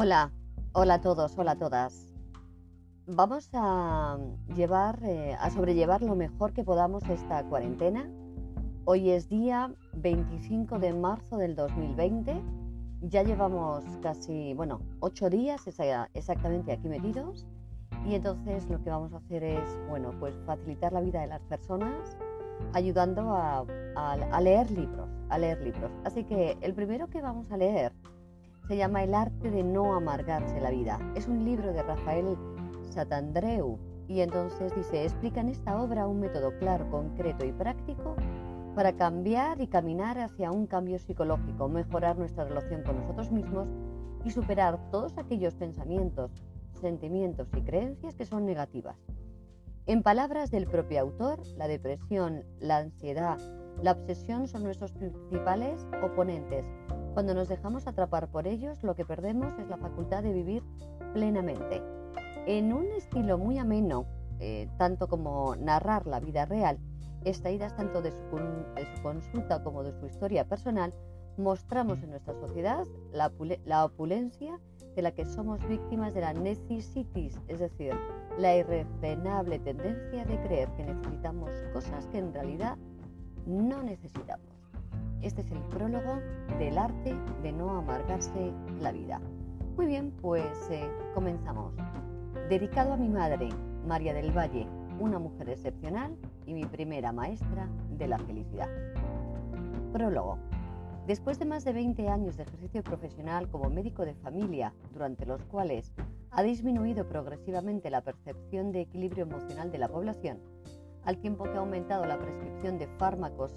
Hola, hola a todos, hola a todas. Vamos a llevar, eh, a sobrellevar lo mejor que podamos esta cuarentena. Hoy es día 25 de marzo del 2020. Ya llevamos casi, bueno, ocho días exactamente aquí metidos. Y entonces lo que vamos a hacer es, bueno, pues facilitar la vida de las personas ayudando a, a leer libros, a leer libros. Así que el primero que vamos a leer se llama El arte de no amargarse la vida. Es un libro de Rafael Satandreu y entonces dice, explica en esta obra un método claro, concreto y práctico para cambiar y caminar hacia un cambio psicológico, mejorar nuestra relación con nosotros mismos y superar todos aquellos pensamientos, sentimientos y creencias que son negativas. En palabras del propio autor, la depresión, la ansiedad, la obsesión son nuestros principales oponentes cuando nos dejamos atrapar por ellos, lo que perdemos es la facultad de vivir plenamente. En un estilo muy ameno, eh, tanto como narrar la vida real, extraídas tanto de su, consulta como de su historia personal, mostramos en nuestra sociedad la, opulencia de la que somos víctimas de la necesitis, es decir, la irrefrenable tendencia de creer que necesitamos cosas que en realidad no necesitamos. Este es el prólogo del arte de no amargarse la vida. Muy bien, pues eh, comenzamos. Dedicado a mi madre, María del Valle, una mujer excepcional y mi primera maestra de la felicidad. Prólogo. Después de más de 20 años de ejercicio profesional como médico de familia, durante los cuales ha disminuido progresivamente la percepción de equilibrio emocional de la población, al tiempo que ha aumentado la prescripción de fármacos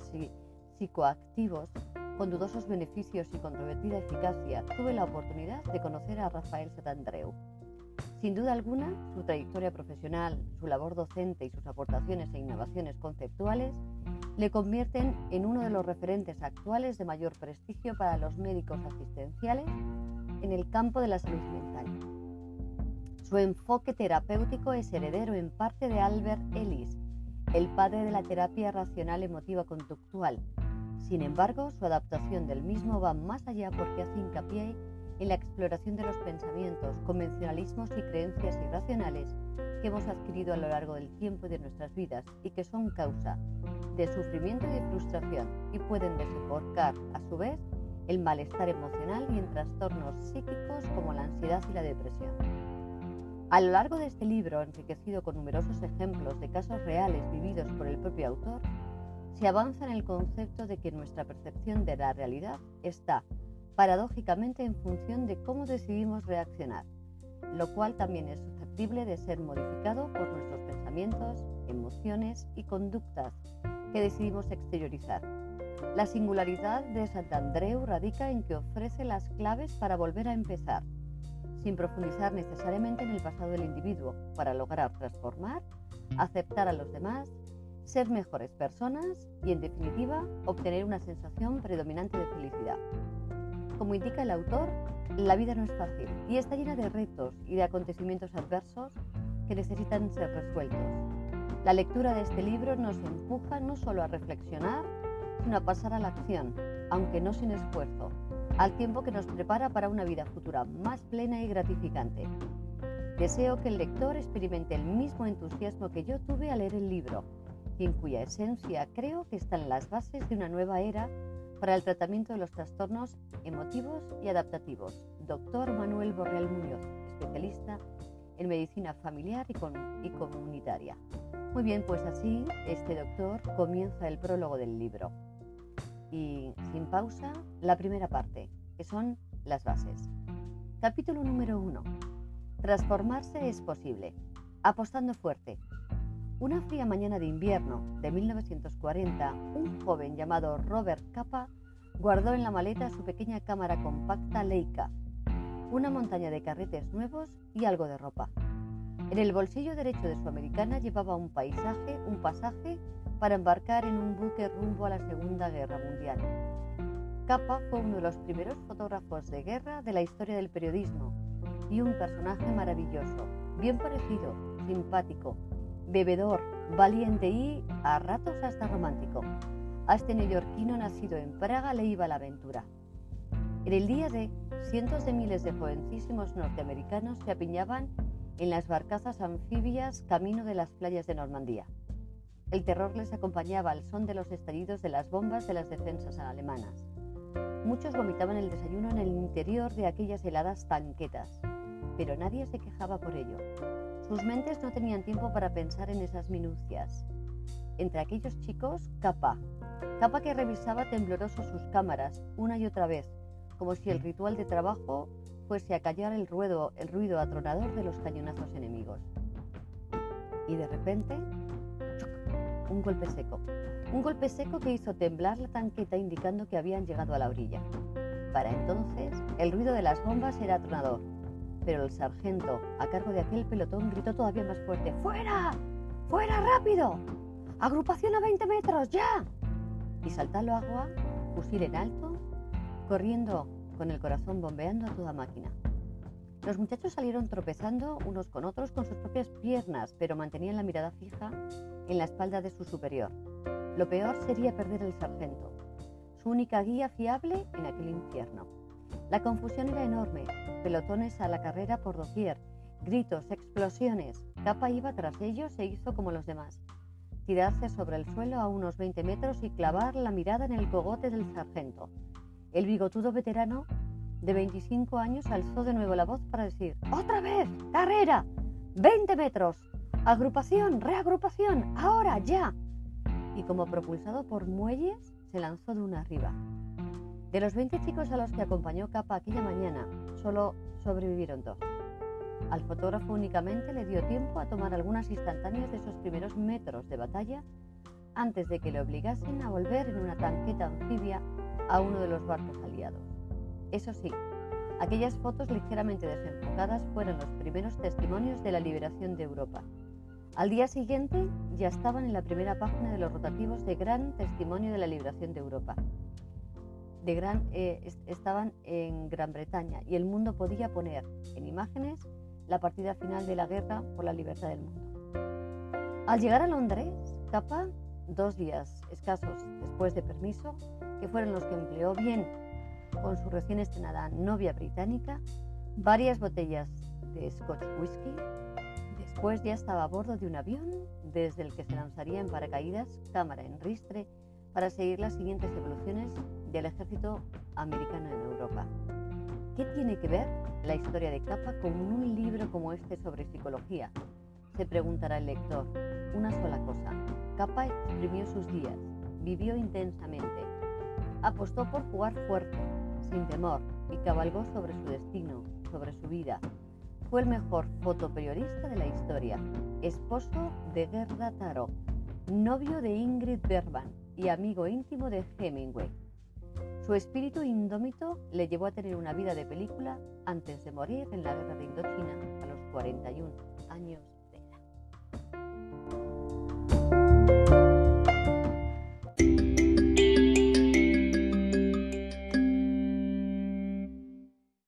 psicoactivos con dudosos beneficios y controvertida eficacia, tuve la oportunidad de conocer a Rafael Satandreu. Sin duda alguna, su trayectoria profesional, su labor docente y sus aportaciones e innovaciones conceptuales le convierten en uno de los referentes actuales de mayor prestigio para los médicos asistenciales en el campo de la salud mental. Su enfoque terapéutico es heredero en parte de Albert Ellis, el padre de la terapia racional emotiva conductual, sin embargo, su adaptación del mismo va más allá porque hace hincapié en la exploración de los pensamientos, convencionalismos y creencias irracionales que hemos adquirido a lo largo del tiempo y de nuestras vidas y que son causa de sufrimiento y de frustración y pueden desembocar a su vez el malestar emocional y en trastornos psíquicos como la ansiedad y la depresión. A lo largo de este libro, enriquecido con numerosos ejemplos de casos reales vividos por el propio autor, se avanza en el concepto de que nuestra percepción de la realidad está paradójicamente en función de cómo decidimos reaccionar, lo cual también es susceptible de ser modificado por nuestros pensamientos, emociones y conductas que decidimos exteriorizar. La singularidad de Santandreu radica en que ofrece las claves para volver a empezar, sin profundizar necesariamente en el pasado del individuo, para lograr transformar, aceptar a los demás ser mejores personas y, en definitiva, obtener una sensación predominante de felicidad. Como indica el autor, la vida no es fácil y está llena de retos y de acontecimientos adversos que necesitan ser resueltos. La lectura de este libro nos empuja no solo a reflexionar, sino a pasar a la acción, aunque no sin esfuerzo, al tiempo que nos prepara para una vida futura más plena y gratificante. Deseo que el lector experimente el mismo entusiasmo que yo tuve al leer el libro en cuya esencia creo que están las bases de una nueva era para el tratamiento de los trastornos emotivos y adaptativos. Doctor Manuel Borreal Muñoz, especialista en medicina familiar y, y comunitaria. Muy bien, pues así este doctor comienza el prólogo del libro. Y sin pausa, la primera parte, que son las bases. Capítulo número 1. Transformarse es posible. Apostando fuerte, una fría mañana de invierno de 1940, un joven llamado Robert Capa guardó en la maleta su pequeña cámara compacta Leica, una montaña de carretes nuevos y algo de ropa. En el bolsillo derecho de su americana llevaba un paisaje, un pasaje para embarcar en un buque rumbo a la Segunda Guerra Mundial. Capa fue uno de los primeros fotógrafos de guerra de la historia del periodismo y un personaje maravilloso, bien parecido, simpático, bebedor, valiente y, a ratos hasta romántico. A este neoyorquino nacido en Praga le iba la aventura. En el día de cientos de miles de jovencísimos norteamericanos se apiñaban en las barcazas anfibias camino de las playas de Normandía. El terror les acompañaba al son de los estallidos de las bombas de las defensas alemanas. Muchos vomitaban el desayuno en el interior de aquellas heladas tanquetas, pero nadie se quejaba por ello. Sus mentes no tenían tiempo para pensar en esas minucias. Entre aquellos chicos, Capa. Capa que revisaba tembloroso sus cámaras una y otra vez, como si el ritual de trabajo fuese a callar el ruido, el ruido atronador de los cañonazos enemigos. Y de repente, un golpe seco. Un golpe seco que hizo temblar la tanqueta indicando que habían llegado a la orilla. Para entonces, el ruido de las bombas era atronador, pero el sargento, a cargo de aquel pelotón, gritó todavía más fuerte, ¡Fuera! ¡Fuera rápido! ¡Agrupación a 20 metros, ya! Y saltando agua, fusil en alto, corriendo con el corazón bombeando a toda máquina. Los muchachos salieron tropezando unos con otros con sus propias piernas, pero mantenían la mirada fija en la espalda de su superior. Lo peor sería perder el sargento, su única guía fiable en aquel infierno. La confusión era enorme, pelotones a la carrera por doquier, gritos, explosiones. Capa iba tras ellos e hizo como los demás, tirarse sobre el suelo a unos 20 metros y clavar la mirada en el cogote del sargento. El bigotudo veterano de 25 años alzó de nuevo la voz para decir, ¡Otra vez! ¡Carrera! ¡20 metros! ¡Agrupación! ¡Reagrupación! ¡Ahora! ¡Ya! Y como propulsado por muelles, se lanzó de una arriba. De los 20 chicos a los que acompañó Capa aquella mañana, solo sobrevivieron dos. Al fotógrafo únicamente le dio tiempo a tomar algunas instantáneas de esos primeros metros de batalla antes de que le obligasen a volver en una tanqueta anfibia a uno de los barcos aliados. Eso sí, aquellas fotos ligeramente desenfocadas fueron los primeros testimonios de la liberación de Europa. Al día siguiente ya estaban en la primera página de los rotativos de Gran Testimonio de la Liberación de Europa. Eh, estaban en Gran Bretaña y el mundo podía poner en imágenes la partida final de la guerra por la libertad del mundo. Al llegar a Londres, Capa, dos días escasos después de permiso, que fueron los que empleó bien con su recién estrenada novia británica, varias botellas de Scotch Whisky. Después ya estaba a bordo de un avión desde el que se lanzaría en paracaídas, cámara en ristre, para seguir las siguientes evoluciones del ejército americano en Europa. ¿Qué tiene que ver la historia de Capa con un libro como este sobre psicología? Se preguntará el lector. Una sola cosa. Capa exprimió sus días, vivió intensamente, apostó por jugar fuerte, sin temor y cabalgó sobre su destino, sobre su vida. Fue el mejor fotoperiodista de la historia, esposo de Gerda Taro, novio de Ingrid Bergman y amigo íntimo de Hemingway. Su espíritu indómito le llevó a tener una vida de película antes de morir en la guerra de Indochina a los 41 años de edad.